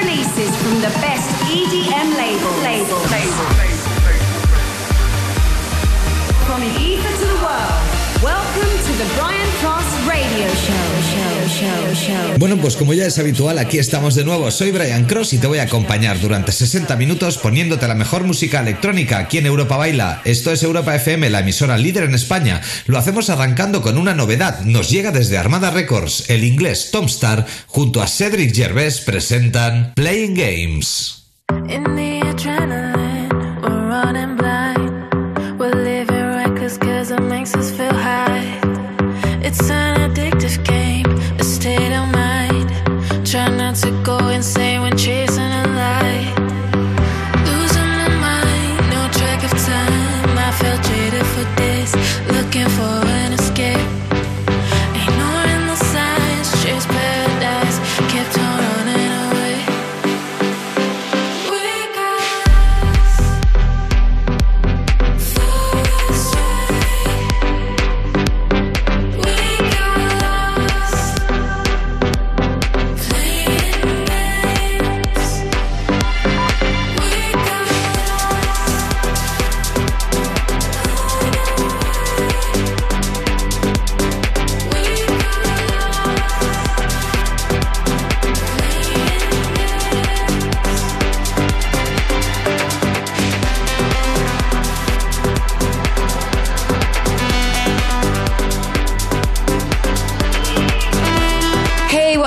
releases from the best EDM label. label. label. From the ether to the world, welcome to the Brian Cross Radio Show. Bueno, pues como ya es habitual, aquí estamos de nuevo. Soy Brian Cross y te voy a acompañar durante 60 minutos poniéndote la mejor música electrónica aquí en Europa Baila. Esto es Europa FM, la emisora líder en España. Lo hacemos arrancando con una novedad. Nos llega desde Armada Records. El inglés Tom Star junto a Cedric Gervais presentan Playing Games.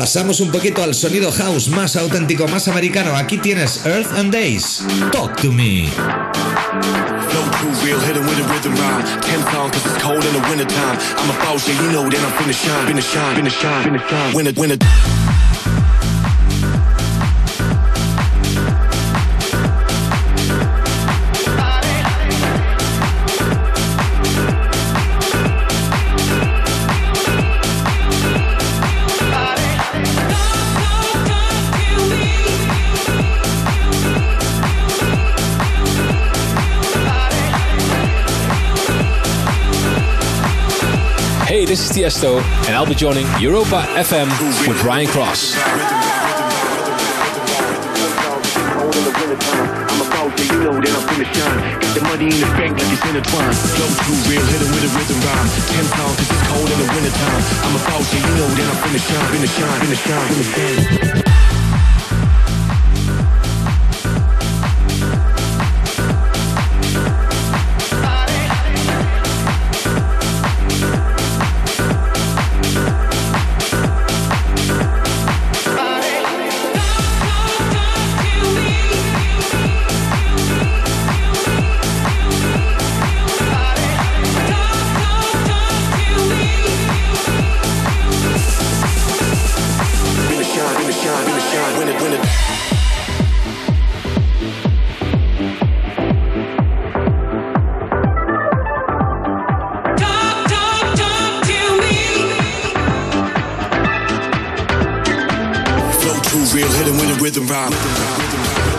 Pasamos un poquito al sonido house más auténtico, más americano. Aquí tienes Earth and Days. Talk to me. This is Tiesto, and I'll be joining Europa FM with Brian Cross. You know that I'm finna shine. Got the money in the bank like it's intertwined. Too real, hit with a rhythm rhyme. Ten pound cause it's cold in the wintertime. I'm a boss, yeah, you know that I'm finna shine, finna shine, finna shine, finna shine. Too real, hitting with the rhythm rhyme.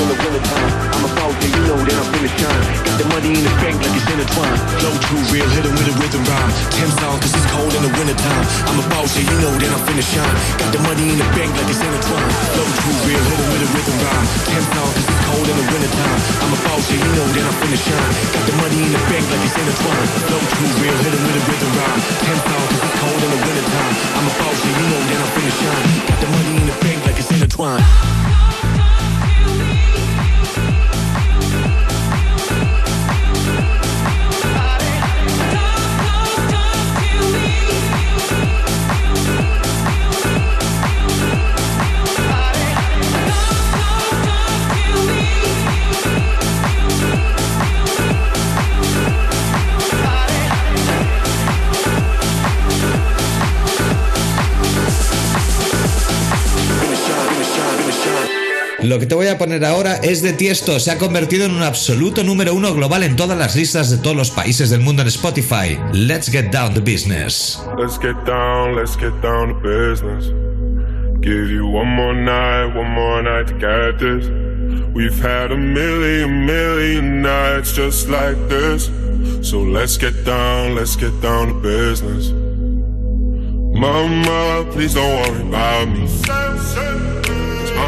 In the wintertime. I'm a boss, yeah, you know that I'm finna shine. Got the money in the bank like it's intertwined. Flow too real, hit it with a rhythm rhyme. Ten songs, cause it's cold in the wintertime. I'm a boss, yeah, you know that I'm finna shine. Got the money in the bank like it's intertwined. Flow too real, hit it with a rhythm rhyme. Ten songs, cause it's cold in the wintertime. I'm a boss, you know that I'm finna shine. Got the money in the bank like it's. Flow too real, hit it with a rhythm rhyme. Ten songs, cause it's cold in the wintertime. I'm a boss, yeah, you know that I'm finna shine. Got the money in the bank like it's intertwined. Lo que te voy a poner ahora es de Tiesto. Se ha convertido en un absoluto número uno global en todas las listas de todos los países del mundo en Spotify. Let's get down to business. Let's get down, let's get down to business. Give you one more night, one more night to get this. We've had a million, million nights just like this. So let's get down, let's get down to business. Mama, please don't worry about me.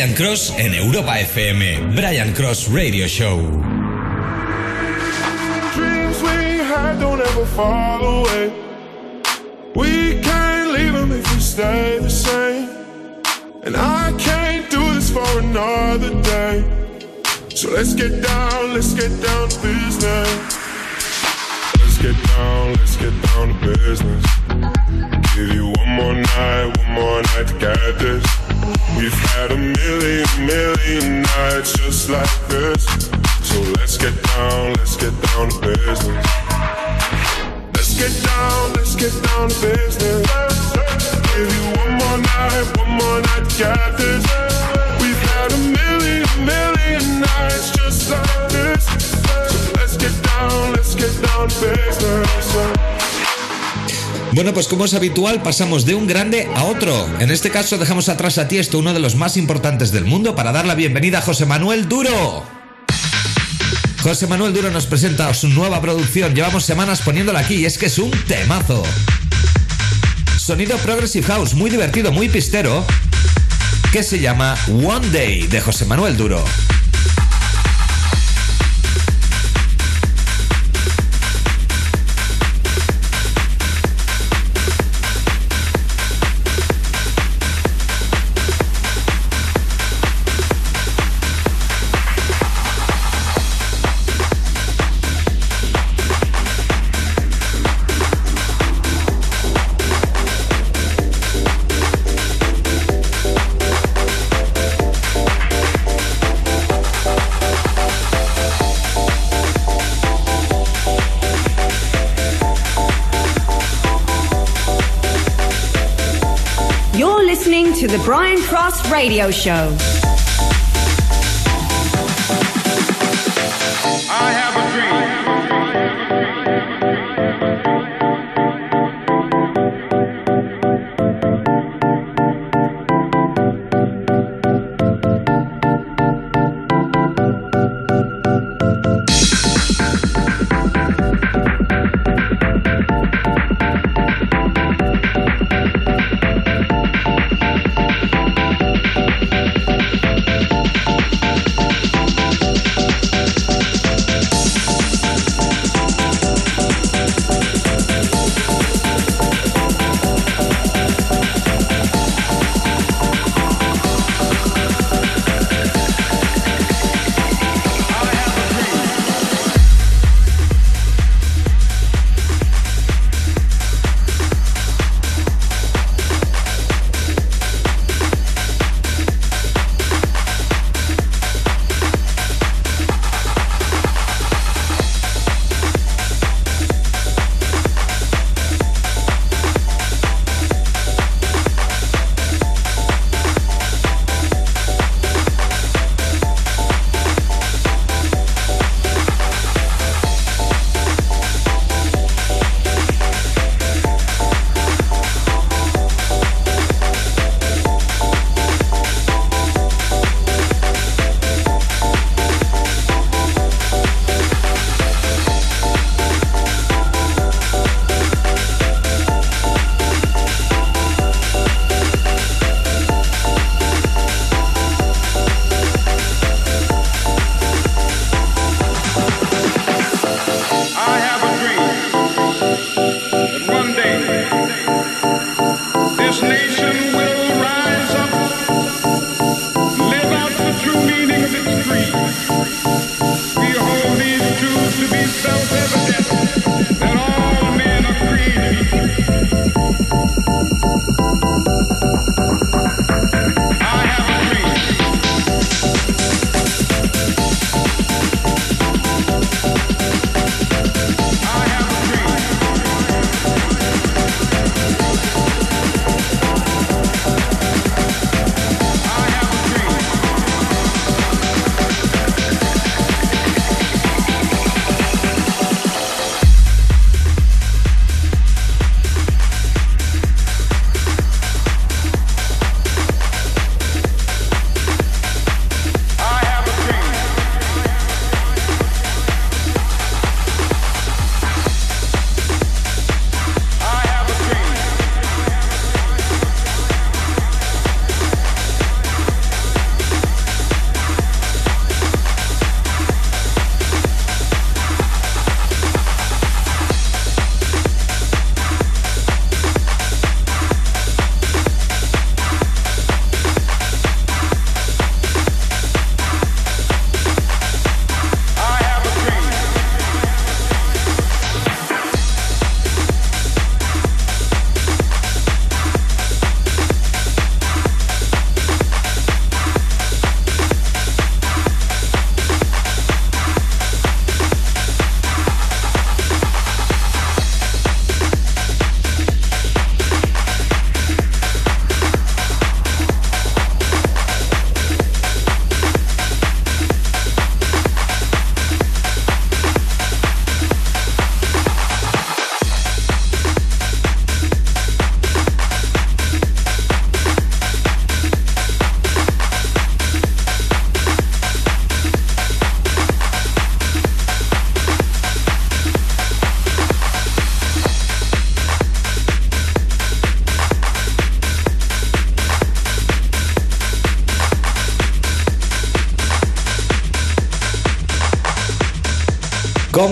Brian Cross en Europa FM. Brian Cross Radio Show. Pues como es habitual, pasamos de un grande a otro. En este caso, dejamos atrás a Tiesto, uno de los más importantes del mundo, para dar la bienvenida a José Manuel Duro. José Manuel Duro nos presenta su nueva producción. Llevamos semanas poniéndola aquí y es que es un temazo. Sonido Progressive House, muy divertido, muy pistero, que se llama One Day de José Manuel Duro. Radio Show.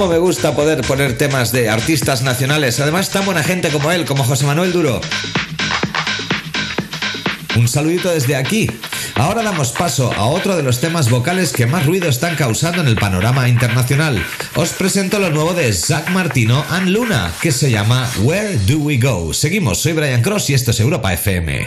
Me gusta poder poner temas de artistas nacionales, además tan buena gente como él, como José Manuel Duro. Un saludito desde aquí. Ahora damos paso a otro de los temas vocales que más ruido están causando en el panorama internacional. Os presento lo nuevo de Zach Martino and Luna, que se llama Where Do We Go. Seguimos, soy Brian Cross y esto es Europa FM.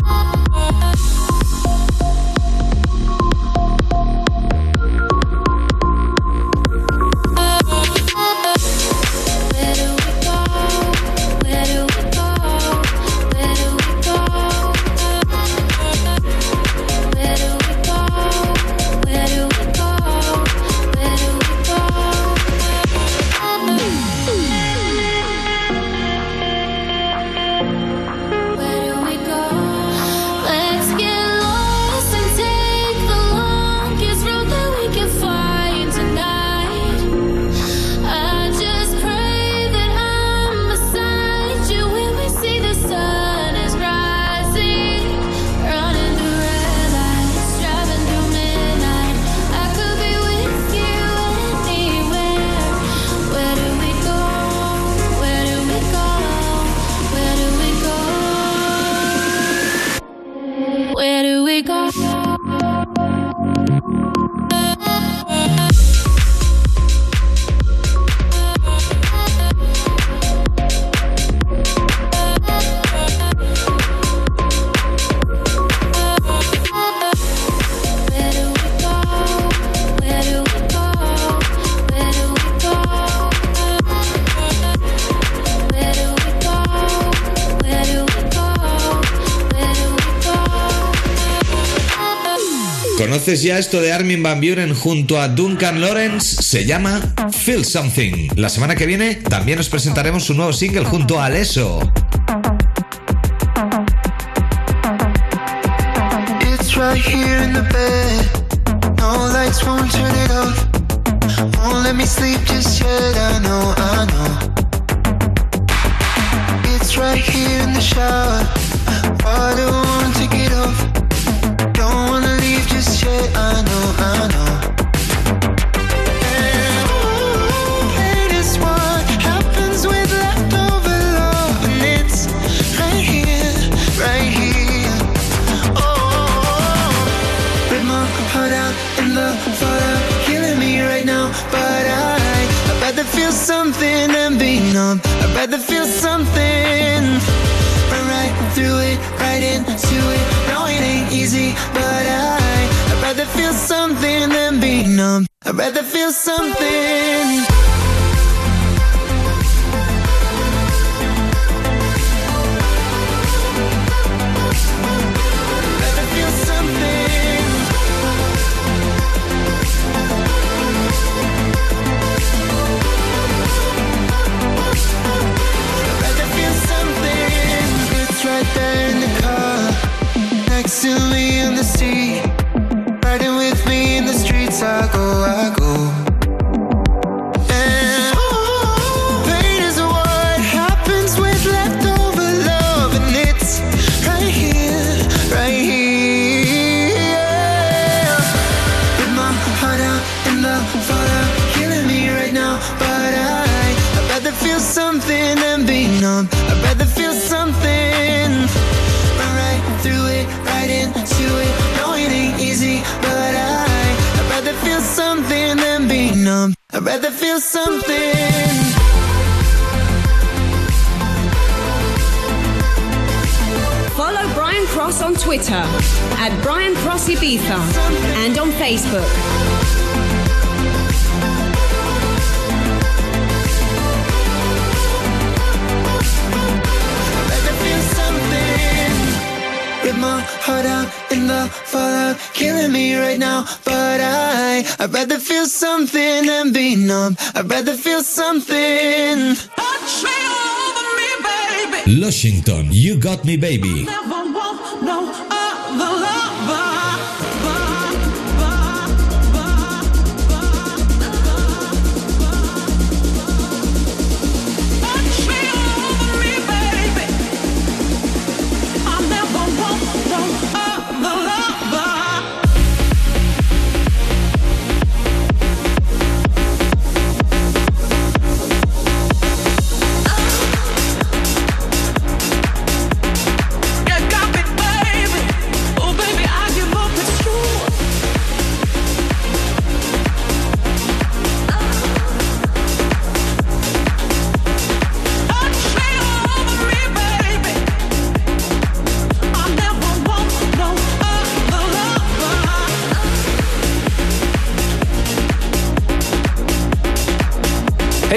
¿Conoces ya esto de Armin Van Buren junto a Duncan Lawrence? Se llama Feel Something. La semana que viene también os presentaremos un nuevo single junto a know. It's right here in the shower. I, know, it is what happens with left overload And it's right here, right here Oh Ritmo heart out in the photo Healing me right now But I'd rather feel something than be numb. I'd rather feel something. Right through it, right into it. No, it ain't easy, but I, rather feel something than be numb. I'd rather feel something. I'd rather feel something. Follow Brian Cross on Twitter at Brian Cross Ibiza and on Facebook. feel something. Rip my heart out in the fallout, killing me right now. But I, I'd rather feel something than be numb. I'd rather feel something. Lushington, You Got Me Baby.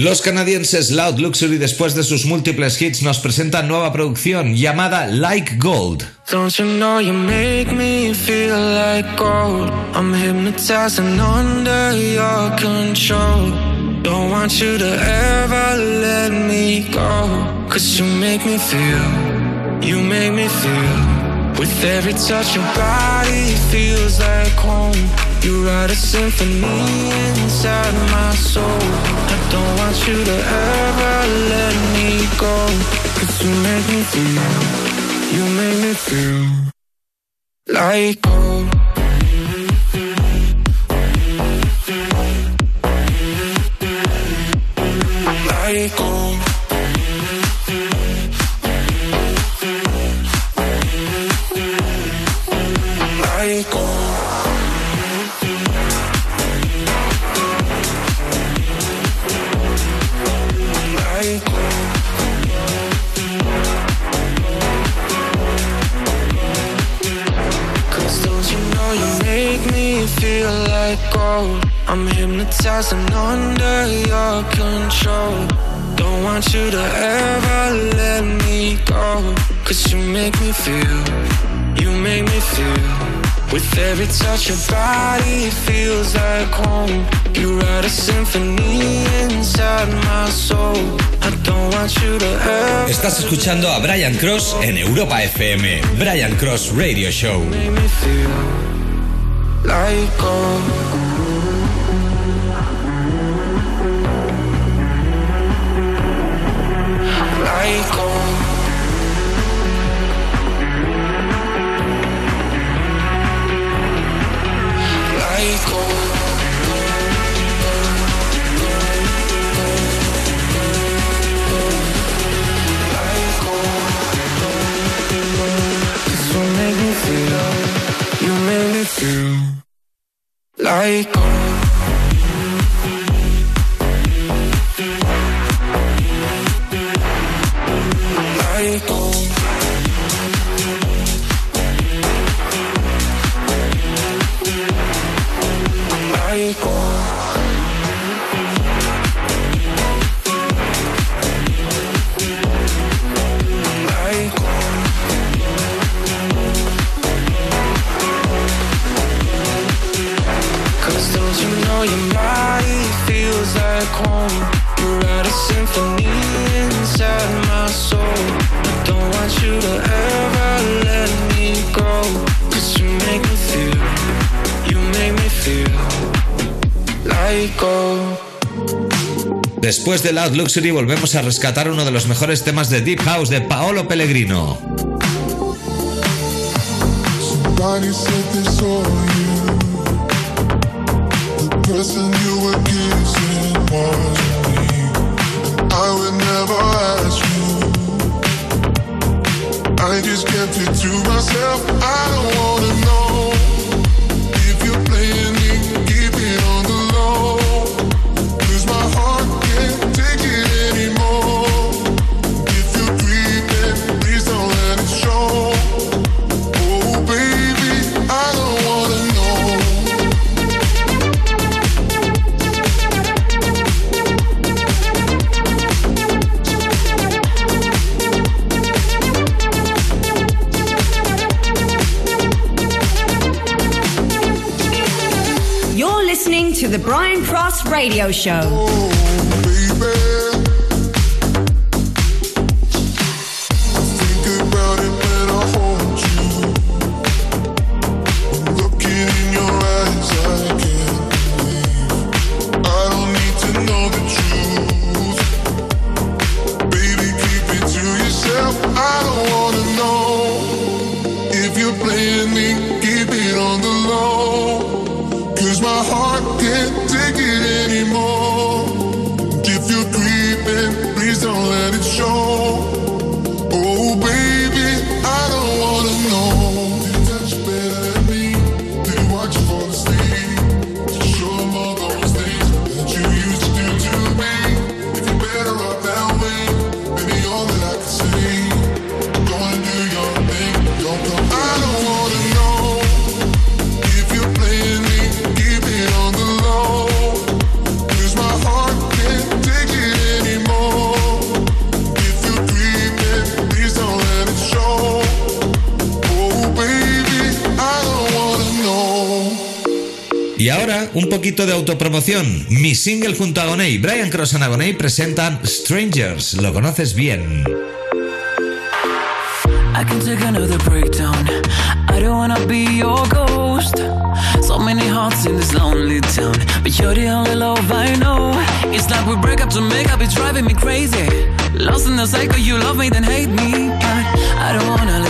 Los canadienses Loud Luxury, después de sus múltiples hits, nos presentan nueva producción llamada Like Gold. Don't you know you make me feel like gold? I'm hypnotized and under your control. Don't want you to ever let me go. Cause you make me feel, you make me feel. With every touch, your body feels like home. You write a symphony inside my soul. Don't want you to ever let me go. Cause you make me feel, you make me feel like gold. Hypnotized and under your control. Don't want you to ever let me go. Cause you make me feel, you make me feel. With every touch your body feels like home. You write a symphony inside my soul. I don't want you to ever Estás escuchando a Brian Cross en Europa FM, Brian Cross Radio Show. make me feel like. feel like Después de Loud Luxury volvemos a rescatar uno de los mejores temas de Deep House de Paolo Pellegrino. Radio Show. Un poquito de autopromoción. Mi single junto a Agoney, Brian Cross y Agoney presentan Strangers. Lo conoces bien. I can take another breakdown. I don't wanna be your ghost. So many hearts in this lonely town, but you're the only love I know. It's like we break up to make up, it's driving me crazy. Lost in the cycle, you love me, then hate me. But I don't wanna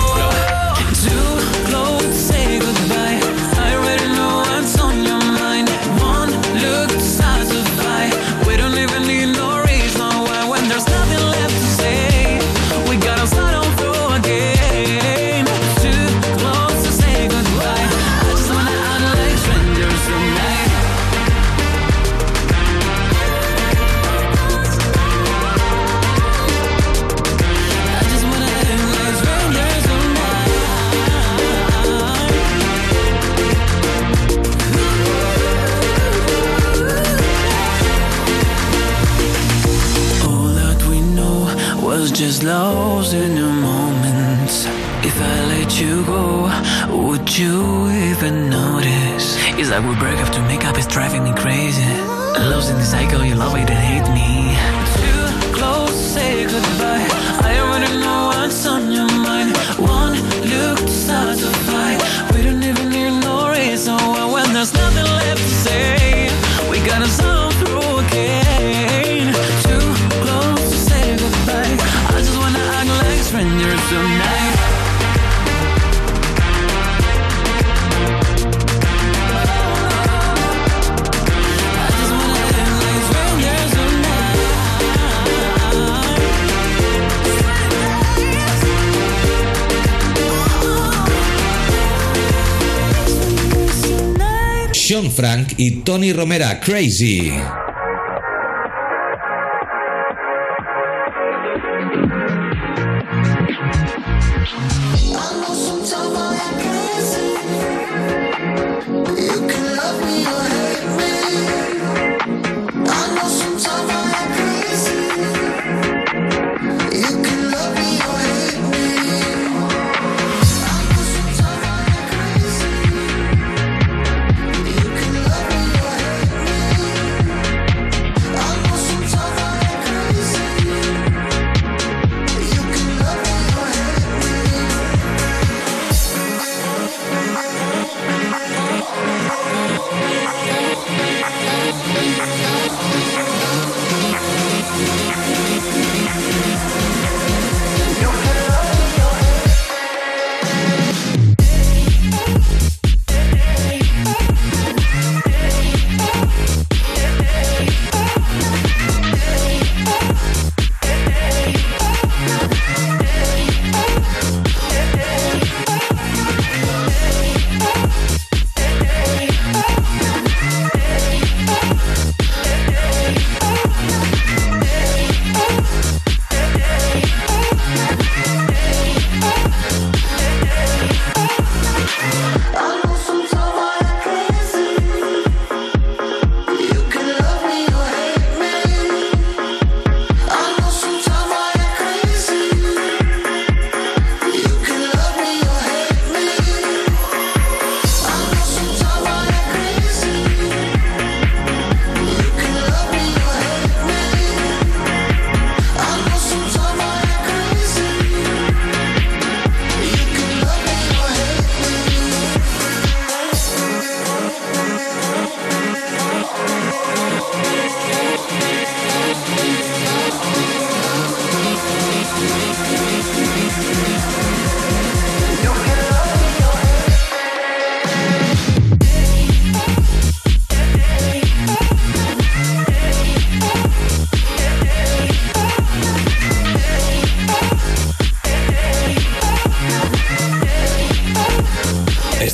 Berg of y Tony Romera, Crazy.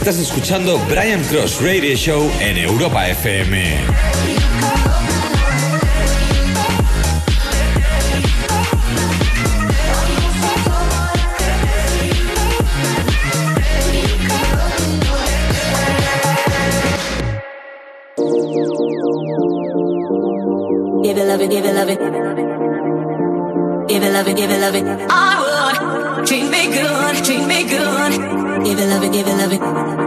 Estás escuchando Brian Cross Radio Show en Europa FM. Give it love it, give it love. Give it love give it love. I would treat me good, treat me good. it, give it, love it, give it, love it.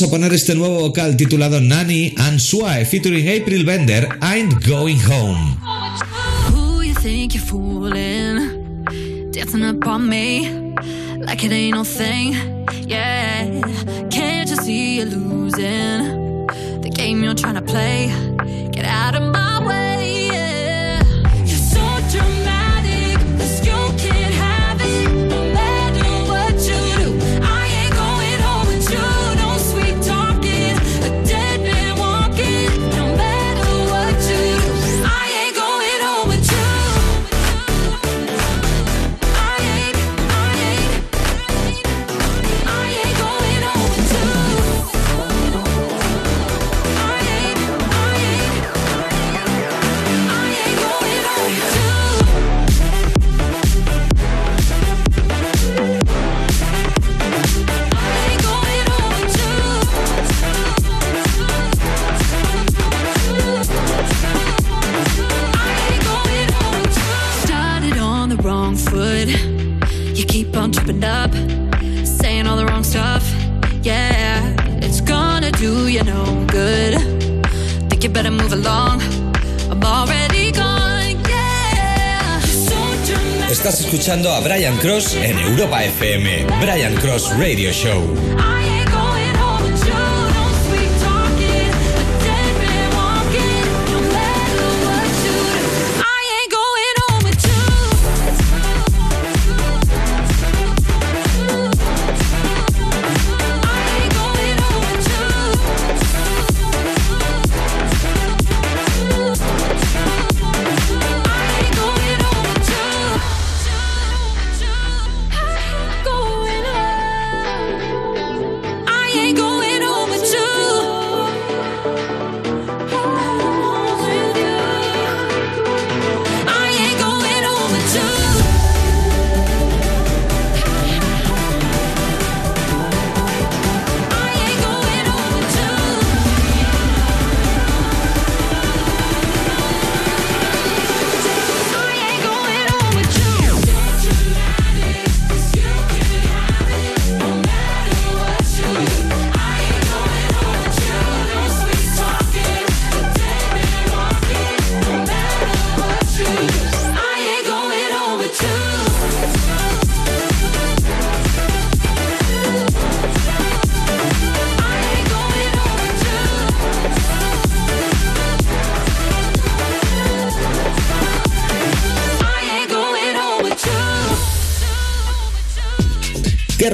vamos a poner este nuevo vocal titulado Nanny and Swai featuring April Bender, I'm Going Home. Who you think you're fooling? Dancing up on me like it ain't no thing. Yeah, can't you see you're losing the game you're trying to play? Get out of my way. En Europa FM. Brian Cross Radio Show.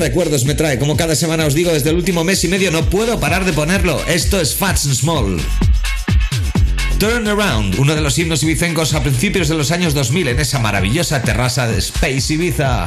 Recuerdos me trae? Como cada semana os digo, desde el último mes y medio no puedo parar de ponerlo. Esto es Fats and Small. Turn Around, uno de los himnos ibicencos a principios de los años 2000 en esa maravillosa terraza de Space Ibiza.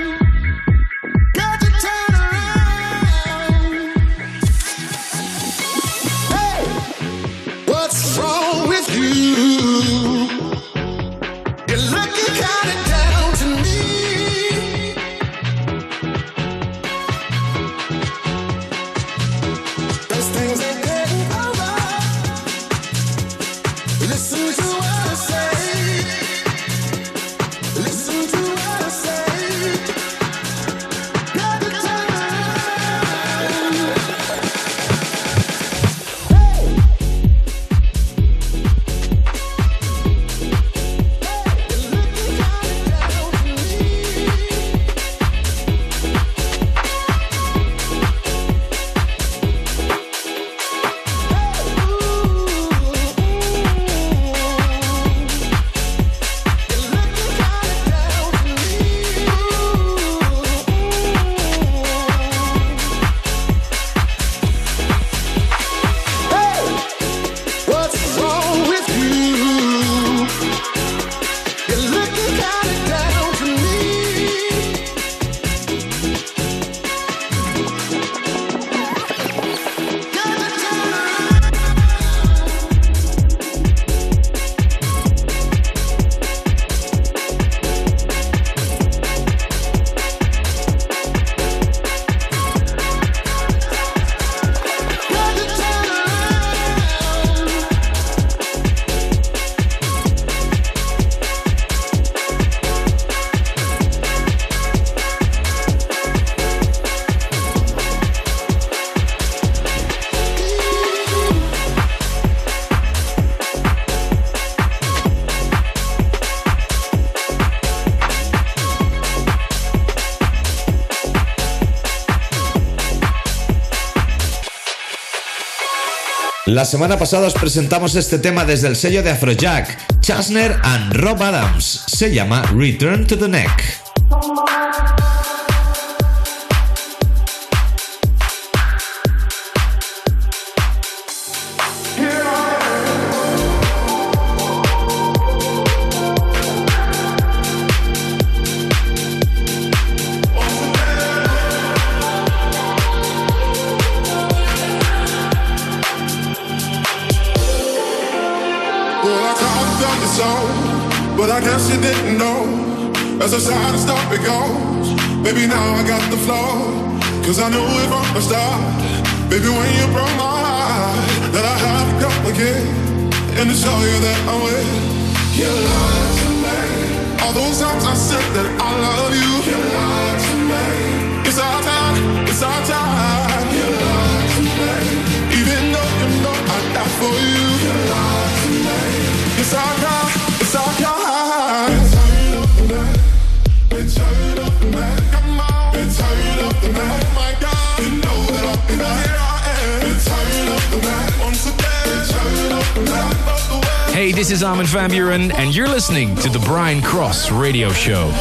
La semana pasada os presentamos este tema desde el sello de Afrojack, Chasner and Rob Adams. Se llama Return to the Neck. I guess you didn't know. As the sad stuff it goes, baby, now I got the flow. Cause I knew it from the start. Baby, when you broke my heart, that I had to come again. And to show you that I'm with you. lied to me. All those times I said that I love you. You lied to me. It's our time, it's our time. This is Armin van Buren, and you're listening to the Brian Cross Radio Show. So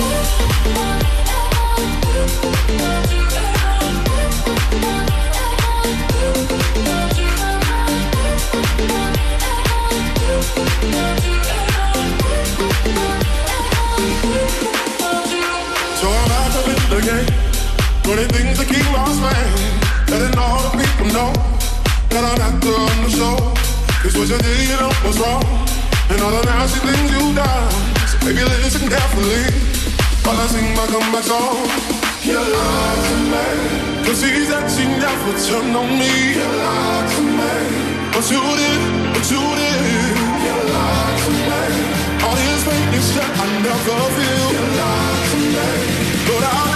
I'm back up in the game. Doing things keep lost, man. Letting all the people know that I'm after on the show. what you did, you know was wrong, and all the nasty things you done. So baby, listen carefully while I sing my comeback song. You lied to me, cause he said she never turned on me. You lied to me, but you did, but you did. You lied to me, all this is that I never feel. You lied to me, but I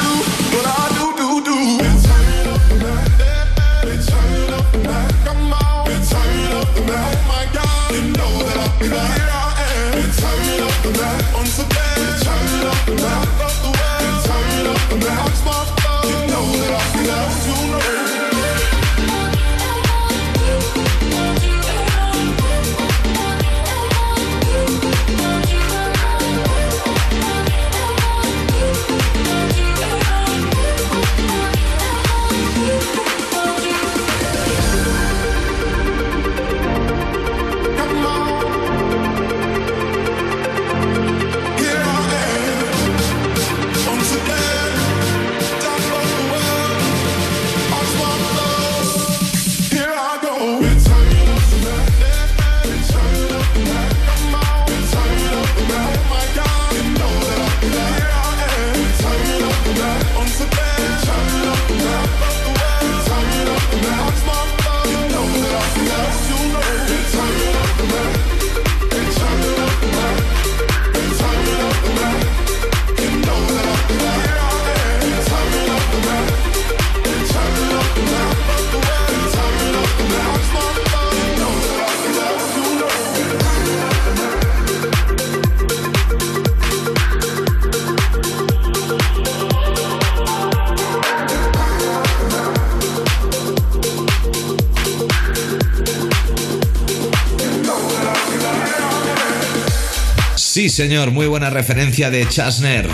señor, muy buena referencia de Chasner.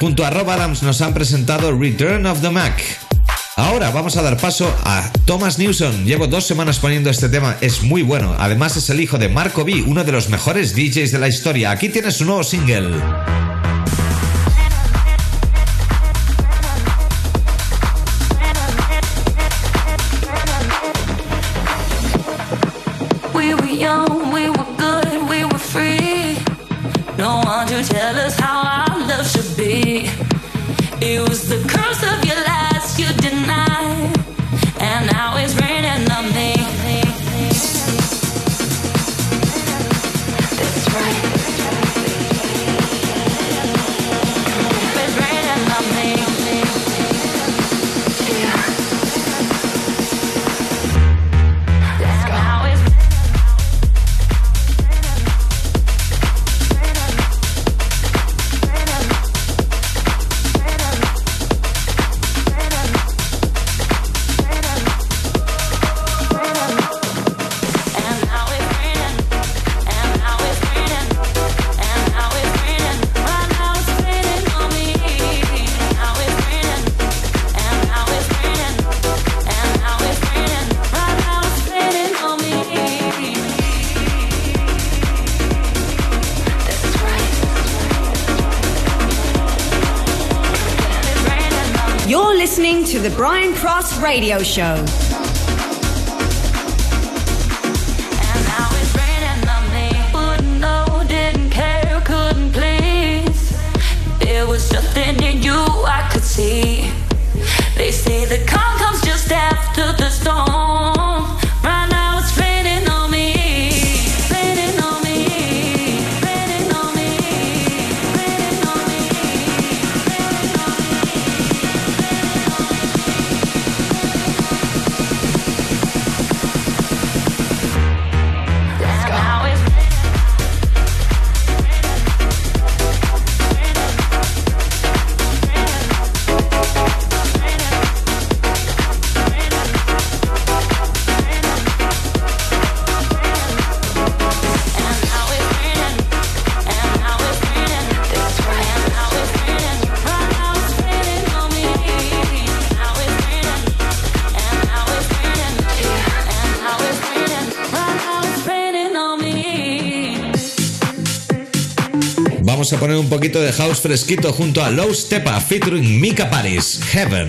Junto a Rob Adams nos han presentado Return of the Mac. Ahora vamos a dar paso a Thomas Newson. Llevo dos semanas poniendo este tema, es muy bueno. Además es el hijo de Marco B, uno de los mejores DJs de la historia. Aquí tiene su nuevo single. Radio Show. Vamos a poner un poquito de house fresquito junto a Low Stepa featuring Mika Paris, Heaven.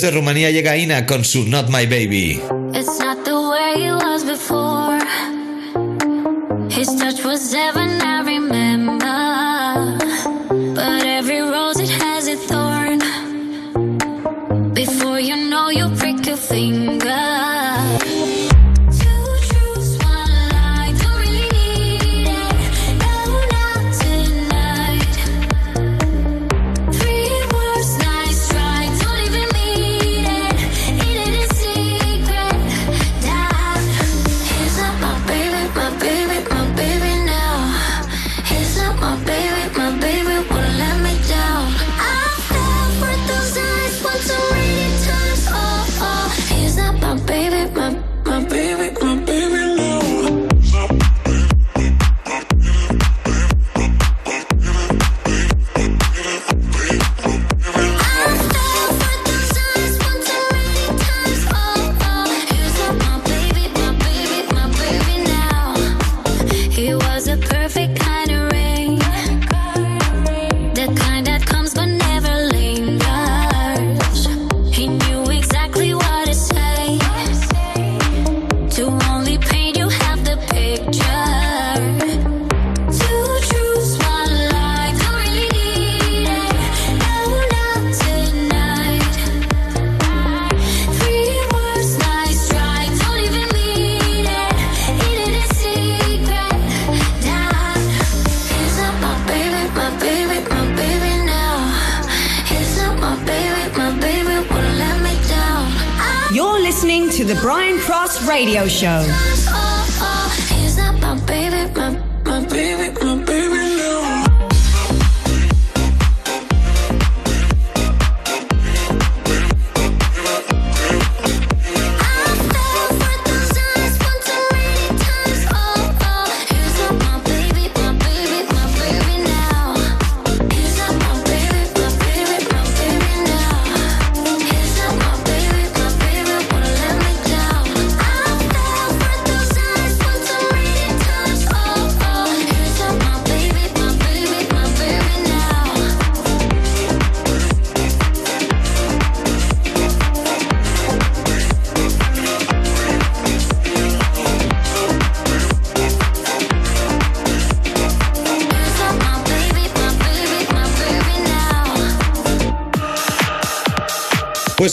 Desde Rumanía llega Ina con su Not My Baby.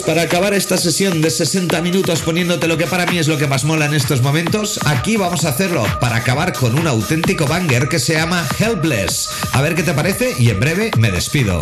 para acabar esta sesión de 60 minutos poniéndote lo que para mí es lo que más mola en estos momentos, aquí vamos a hacerlo para acabar con un auténtico banger que se llama Helpless. A ver qué te parece y en breve me despido.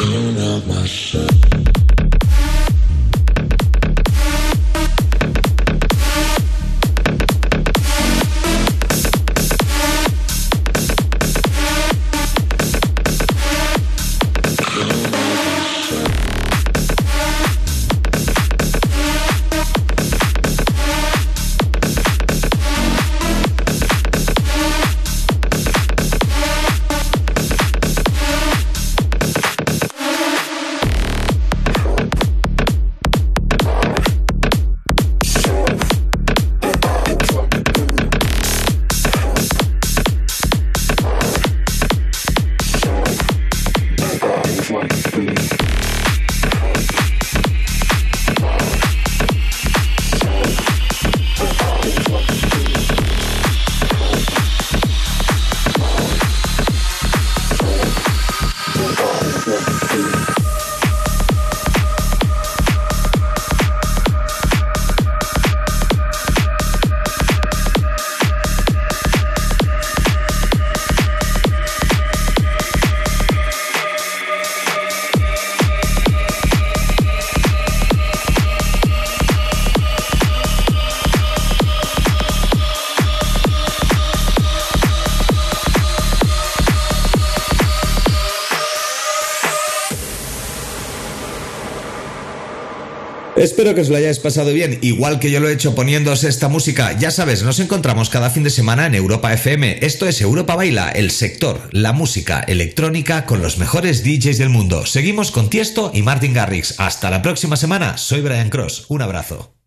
Burn up my shit. Espero que os lo hayáis pasado bien, igual que yo lo he hecho poniéndose esta música. Ya sabes, nos encontramos cada fin de semana en Europa FM. Esto es Europa Baila, el sector, la música electrónica con los mejores DJs del mundo. Seguimos con Tiesto y Martin Garrix. Hasta la próxima semana. Soy Brian Cross. Un abrazo.